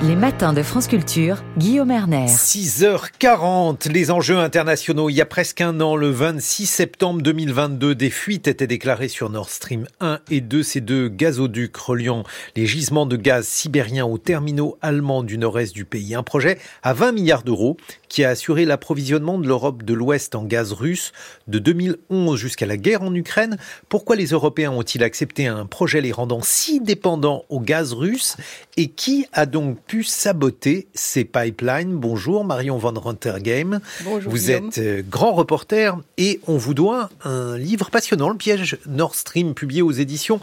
Les matins de France Culture, Guillaume Erner. 6h40, les enjeux internationaux. Il y a presque un an, le 26 septembre 2022, des fuites étaient déclarées sur Nord Stream 1 et 2, ces deux gazoducs reliant les gisements de gaz sibériens aux terminaux allemands du nord-est du pays. Un projet à 20 milliards d'euros qui a assuré l'approvisionnement de l'Europe de l'Ouest en gaz russe de 2011 jusqu'à la guerre en Ukraine. Pourquoi les Européens ont-ils accepté un projet les rendant si dépendants au gaz russe et qui a donc pu saboter ces pipelines. Bonjour Marion Van Rontergame. Bonjour. Vous êtes euh, grand reporter et on vous doit un livre passionnant, Le piège Nord Stream, publié aux éditions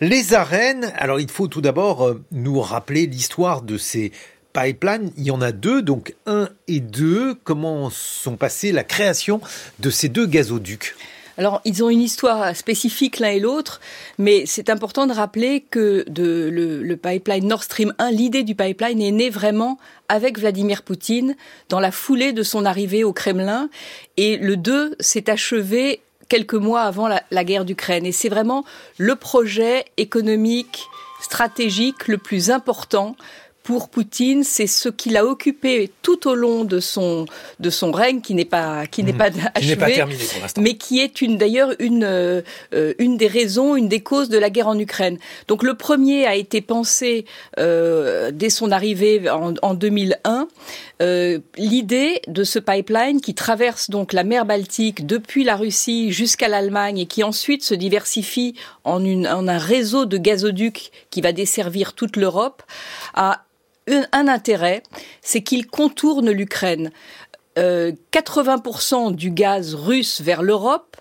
Les Arènes. Alors il faut tout d'abord euh, nous rappeler l'histoire de ces pipelines. Il y en a deux, donc un et deux. Comment sont passées la création de ces deux gazoducs? Alors, ils ont une histoire spécifique l'un et l'autre, mais c'est important de rappeler que de, le, pipeline Nord Stream 1, l'idée du pipeline est née vraiment avec Vladimir Poutine dans la foulée de son arrivée au Kremlin, et le 2 s'est achevé quelques mois avant la, la guerre d'Ukraine. Et c'est vraiment le projet économique, stratégique le plus important pour Poutine, c'est ce qu'il a occupé tout au long de son de son règne, qui n'est pas qui n'est mmh. pas achevé, pas terminé pour l'instant, mais qui est une d'ailleurs une euh, une des raisons, une des causes de la guerre en Ukraine. Donc le premier a été pensé euh, dès son arrivée en, en 2001. Euh, L'idée de ce pipeline qui traverse donc la mer Baltique depuis la Russie jusqu'à l'Allemagne et qui ensuite se diversifie en, une, en un réseau de gazoducs qui va desservir toute l'Europe a un intérêt, c'est qu'il contourne l'Ukraine. 80% euh, du gaz russe vers l'Europe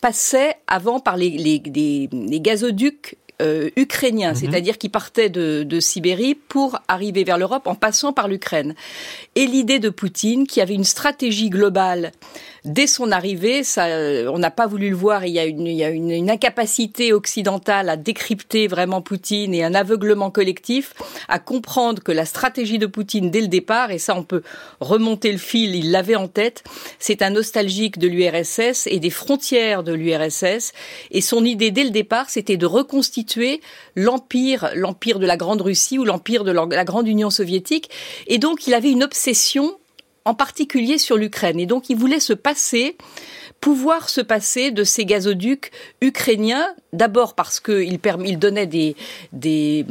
passait avant par les, les, gazoducs euh, ukrainiens, mhm. c'est-à-dire qui partaient de, de, Sibérie pour arriver vers l'Europe en passant par l'Ukraine. Et l'idée de Poutine, qui avait une stratégie globale dès son arrivée, ça, on n'a pas voulu le voir. Il y a, une, il y a une, une, incapacité occidentale à décrypter vraiment Poutine et un aveuglement collectif à comprendre que la stratégie de Poutine dès le départ, et ça on peut remonter le fil, il l'avait en tête, c'est un nostalgique de l'URSS et des frontières de l'URSS. Et son idée dès le départ, c'était de reconstituer l'empire, l'empire de la Grande Russie ou l'empire de la Grande Union soviétique. Et donc il avait une obsession en particulier sur l'Ukraine. Et donc il voulait se passer pouvoir se passer de ces gazoducs ukrainiens, d'abord parce qu'il il donnait des, des,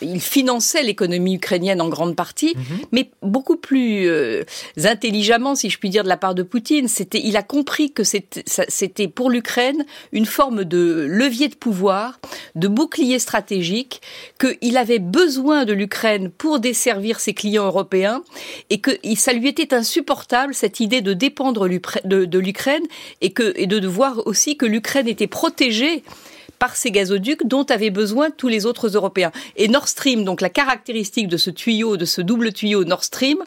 il finançait l'économie ukrainienne en grande partie, mhm. mais beaucoup plus euh, intelligemment, si je puis dire, de la part de Poutine. C'était, il a compris que c'était pour l'Ukraine une forme de levier de pouvoir, de bouclier stratégique, qu'il avait besoin de l'Ukraine pour desservir ses clients européens, et que ça lui était insupportable cette idée de dépendre de l'Ukraine et, que, et de voir aussi que l'Ukraine était protégée par ces gazoducs dont avaient besoin tous les autres Européens. Et Nord Stream, donc la caractéristique de ce tuyau, de ce double tuyau Nord Stream,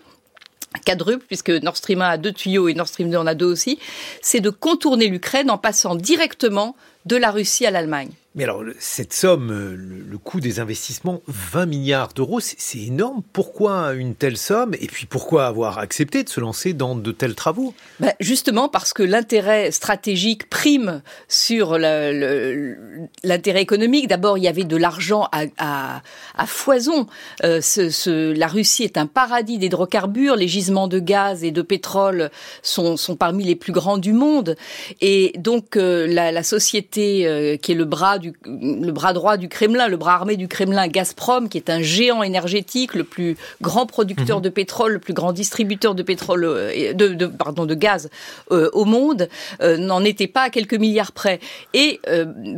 quadruple, puisque Nord Stream 1 a deux tuyaux et Nord Stream 2 en a deux aussi, c'est de contourner l'Ukraine en passant directement de la Russie à l'Allemagne. Mais alors, cette somme, euh, le, coût des investissements, 20 milliards d'euros, c'est énorme. Pourquoi une telle somme? Et puis pourquoi avoir accepté de se lancer dans de tels travaux? Ben Justement parce que l'intérêt stratégique prime sur l'intérêt économique. D'abord, il y avait de l'argent à, foison. Euh, la Russie est un paradis d'hydrocarbures. Les gisements de gaz et de pétrole sont, parmi les plus grands du monde. Et donc, euh, la, société qui est le bras le bras droit du Kremlin, le bras armé du Kremlin, Gazprom, qui est un géant énergétique, le plus grand producteur mhm. de pétrole, le plus grand distributeur de pétrole, euh, de, pardon, de gaz euh, au monde, euh, n'en était pas à quelques milliards près. Et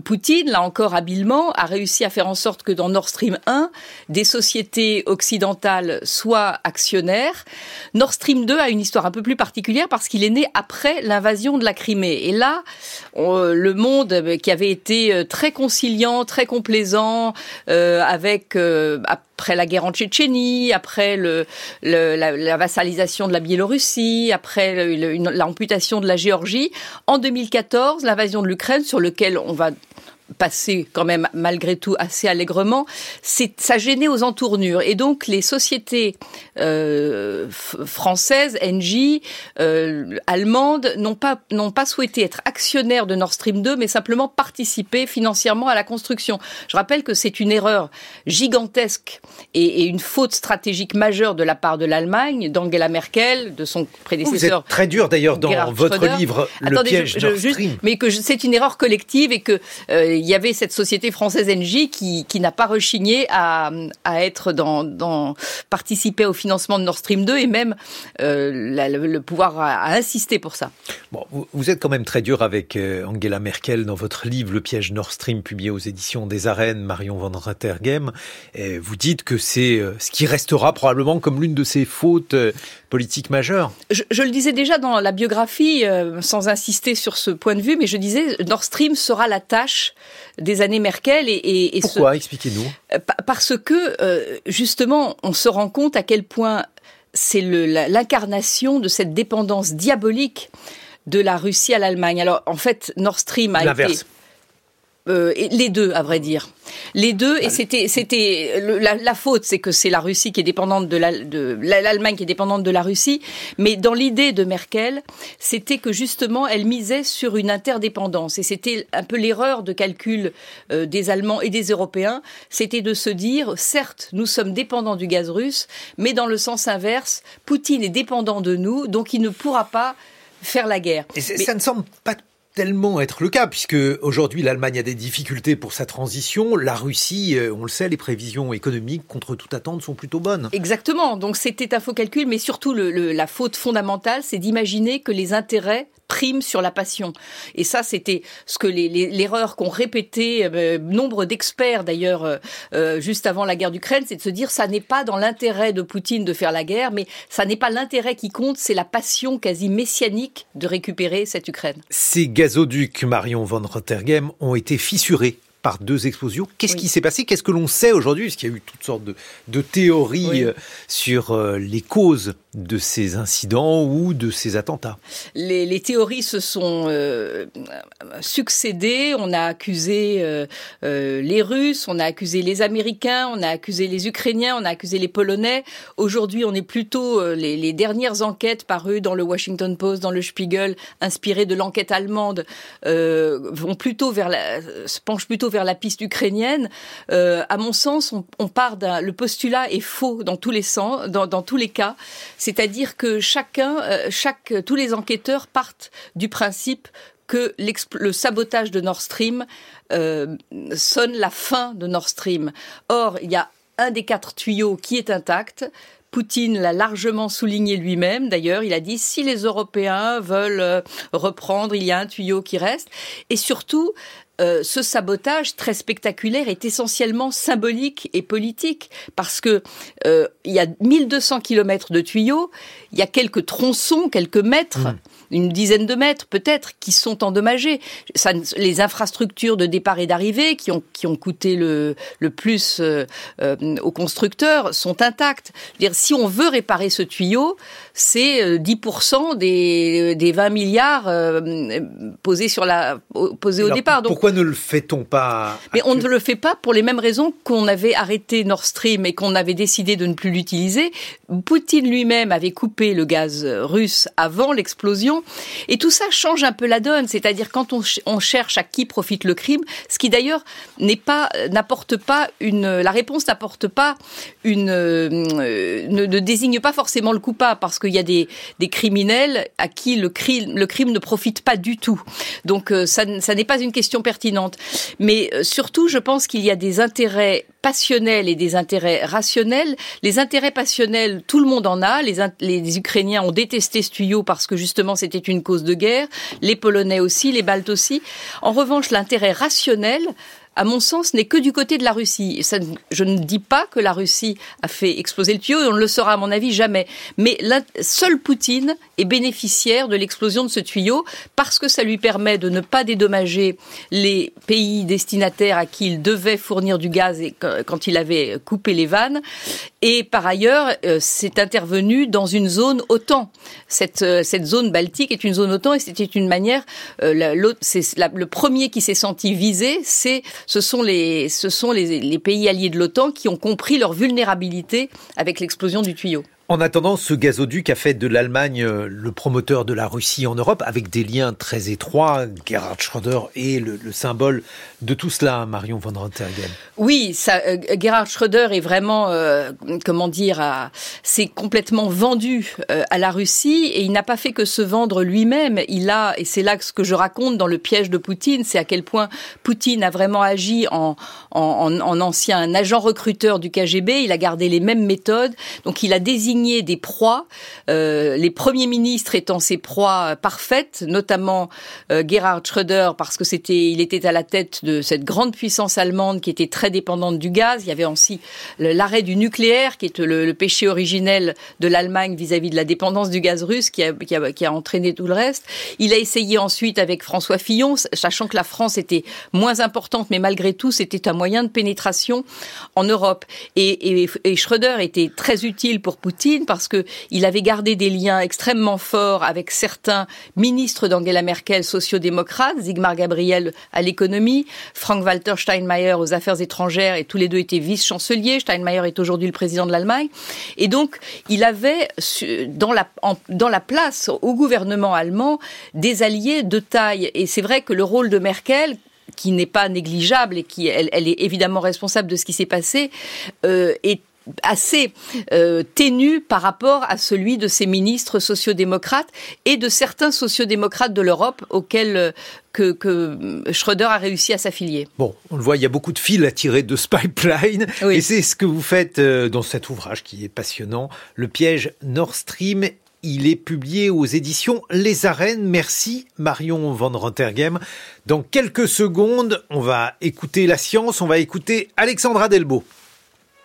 Poutine, là encore habilement, a réussi à faire en sorte que dans Nord Stream 1, des sociétés occidentales soient actionnaires. Nord Stream 2 a une histoire un peu plus particulière parce qu'il est né après l'invasion de la Crimée. Et là, le monde qui avait été très conciliant, très complaisant, euh, avec euh, après la guerre en Tchétchénie, après le, la, vassalisation de la Biélorussie, après l'amputation de la Géorgie. En 2014, l'invasion de l'Ukraine, sur lequel on va passé quand même malgré tout assez allègrement, ça gênait aux entournures et donc les sociétés euh, françaises, NJ, euh, allemandes n'ont pas n'ont pas souhaité être actionnaires de Nord Stream 2, mais simplement participer financièrement à la construction. Je rappelle que c'est une erreur gigantesque et, et, une faute stratégique majeure de la part de l'Allemagne, d'Angela Merkel, de son prédécesseur. Vous êtes très dur d'ailleurs dans votre livre Le piège Nord Stream. mais que c'est une erreur collective et que euh, il y avait cette société française NJ qui, qui n'a pas rechigné à, à être dans, dans participer au financement de Nord Stream 2 et même euh, la, le, pouvoir à, insister pour ça. Bon, vous, vous, êtes quand même très dur avec euh, Angela Merkel dans votre livre Le piège Nord Stream publié aux éditions des Arènes, Marion van Rottergem. Et vous dites que c'est euh, ce qui restera probablement comme l'une de ses fautes politiques majeures. Je, je, le disais déjà dans la biographie, sans insister sur ce point de vue, mais je disais Nord Stream sera la tâche des années Merkel. Et, et, et Pourquoi ce... Expliquez-nous. Parce que, euh, justement, on se rend compte à quel point c'est l'incarnation de cette dépendance diabolique de la Russie à l'Allemagne. Alors, en fait, Nord Stream a été euh, les deux, à vrai dire. Les deux, et c'était, c'était la, la, faute, c'est que c'est la Russie qui est dépendante de l'Allemagne qui est dépendante de la Russie. Mais dans l'idée de Merkel, c'était que justement, elle misait sur une interdépendance, et c'était un peu l'erreur de calcul euh, des Allemands et des Européens. C'était de se dire, certes, nous sommes dépendants du gaz russe, mais dans le sens inverse, Poutine est dépendant de nous, donc il ne pourra pas faire la guerre. Et mais, ça ne semble pas tellement être le cas, puisque aujourd'hui l'Allemagne a des difficultés pour sa transition. La Russie, euh, on le sait, les prévisions économiques contre toute attente sont plutôt bonnes. Exactement. Donc c'était un faux calcul, mais surtout le, le, la faute fondamentale, c'est d'imaginer que les intérêts prime sur la passion. Et ça, c'était ce que l'erreur les, qu'ont répété euh, nombre d'experts d'ailleurs euh, euh, juste avant la guerre d'Ukraine, c'est de se dire ça n'est pas dans l'intérêt de Poutine de faire la guerre, mais ça n'est pas l'intérêt qui compte, c'est la passion quasi messianique de récupérer cette Ukraine. Ces gazoducs, Marion von Rottergem, ont été fissurés par deux explosions. Qu'est-ce oui. qui s'est passé? Qu'est-ce que l'on sait aujourd'hui? Parce qu'il y a eu toutes sortes de, de théories oui. sur les causes de ces incidents ou de ces attentats. Les, les théories se sont euh, succédées. On a accusé euh, les Russes, on a accusé les Américains, on a accusé les Ukrainiens, on a accusé les Polonais. Aujourd'hui, on est plutôt les, les, dernières enquêtes parues dans le Washington Post, dans le Spiegel, inspirées de l'enquête allemande, vont plutôt vers la, se penchent plutôt vers la piste ukrainienne, euh, à mon sens, on, on part d'un. Le postulat est faux dans tous les sens, dans, dans tous les cas. C'est-à-dire que chacun, euh, tous les enquêteurs partent du principe que le sabotage de Nord Stream euh, sonne la fin de Nord Stream. Or, il y a un des quatre tuyaux qui est intact. Poutine l'a largement souligné lui-même. D'ailleurs, il a dit si les Européens veulent reprendre, il y a un tuyau qui reste. Et surtout, euh, ce sabotage très spectaculaire est essentiellement symbolique et politique parce que euh, il y a 1200 kilomètres de tuyaux, il y a quelques tronçons, quelques mètres. Mmh une dizaine de mètres peut-être, qui sont endommagés. Ça, les infrastructures de départ et d'arrivée, qui ont, qui ont coûté le, le plus euh, euh, aux constructeurs, sont intactes. Je veux dire, si on veut réparer ce tuyau, c'est 10% euh, des, des 20 milliards euh, posés, sur la, posés au départ. Donc, pourquoi ne le fait-on pas Mais on ne le fait pas pour les mêmes raisons qu'on avait arrêté Nord Stream et qu'on avait décidé de ne plus l'utiliser. Poutine lui-même avait coupé le gaz russe avant l'explosion et tout ça change un peu la donne, c'est-à-dire quand on, ch on, cherche à qui profite le crime, ce qui d'ailleurs pas, n'apporte pas une, la réponse n'apporte pas une, euh, ne, ne, désigne pas forcément le coupable, parce qu'il y a des, criminels à qui le crime, le crime ne profite pas du tout. Donc euh, ça, n'est pas une question pertinente. Mais euh, surtout, je pense qu'il y a des intérêts passionnels et des intérêts rationnels. Les intérêts passionnels, tout le monde en a. Les, les Ukrainiens ont détesté ce tuyau parce que justement c'était une cause de guerre. Les Polonais aussi, les Baltes aussi. En revanche, l'intérêt rationnel à mon sens, n'est que du côté de la Russie. Je ne dis pas que la Russie a fait exploser le tuyau, et on ne le saura à mon avis jamais. Mais la, seul Poutine est bénéficiaire de l'explosion de ce tuyau parce que ça lui permet de ne pas dédommager les pays destinataires à qui il devait fournir du gaz et quand il avait coupé les vannes. Et par ailleurs, euh, c'est intervenu dans une zone OTAN. Cette, euh, cette zone baltique est une zone OTAN et c'était une manière. Euh, le premier qui s'est senti visé, c'est ce sont les ce sont les, pays alliés de l'OTAN qui ont compris leur vulnérabilité avec l'explosion du tuyau. En attendant, ce gazoduc a fait de l'Allemagne euh, le promoteur de la Russie en Europe, avec des liens très étroits. Gerhard Schröder est le, symbole de tout cela, Marion von Rottergem. Oui, ça, euh, Gerhard Schröder est vraiment, euh, comment dire, s'est complètement vendu à la Russie et il n'a pas fait que se vendre lui-même. Il a, et c'est là ce que je raconte dans le piège de Poutine, c'est à quel point Poutine a vraiment agi en, en, en ancien agent recruteur du KGB. Il a gardé les mêmes méthodes, donc il a désigné des proies, euh, les premiers ministres étant ses proies parfaites, notamment euh, Gerhard Schröder parce que c'était, il était à la tête de cette grande puissance allemande qui était très dépendante du gaz. Il y avait aussi l'arrêt du nucléaire qui est le, péché originel de l'Allemagne vis-à-vis de la dépendance du gaz russe qui a, qui, a, qui a entraîné tout le reste. Il a essayé ensuite avec François Fillon, sachant que la France était moins importante, mais malgré tout c'était un moyen de pénétration en Europe. Et, et, et Schröder était très utile pour Poutine parce que il avait gardé des liens extrêmement forts avec certains ministres d'Angela Merkel sociodémocrates, Sigmar Gabriel à l'économie, Frank-Walter Steinmeier aux affaires étrangères et tous les deux étaient vice-chanceliers. Steinmeier est aujourd'hui le président de l'Allemagne. Et donc, il avait dans la, dans la place au gouvernement allemand des alliés de taille. Et c'est vrai que le rôle de Merkel, qui n'est pas négligeable et qui elle, est évidemment responsable de ce qui s'est passé, euh, est assez euh, ténu par rapport à celui de ses ministres sociodémocrates et de certains sociodémocrates de l'Europe auxquels euh, que, que, Schröder a réussi à s'affilier. Bon, on le voit, il y a beaucoup de fils à tirer de ce pipeline, et c'est ce que vous faites euh, dans cet ouvrage qui est passionnant, Le piège Nord Stream. Il est publié aux éditions Les Arènes. Merci Marion Van Rottergem. Dans quelques secondes, on va écouter la science, on va écouter Alexandra Delbo.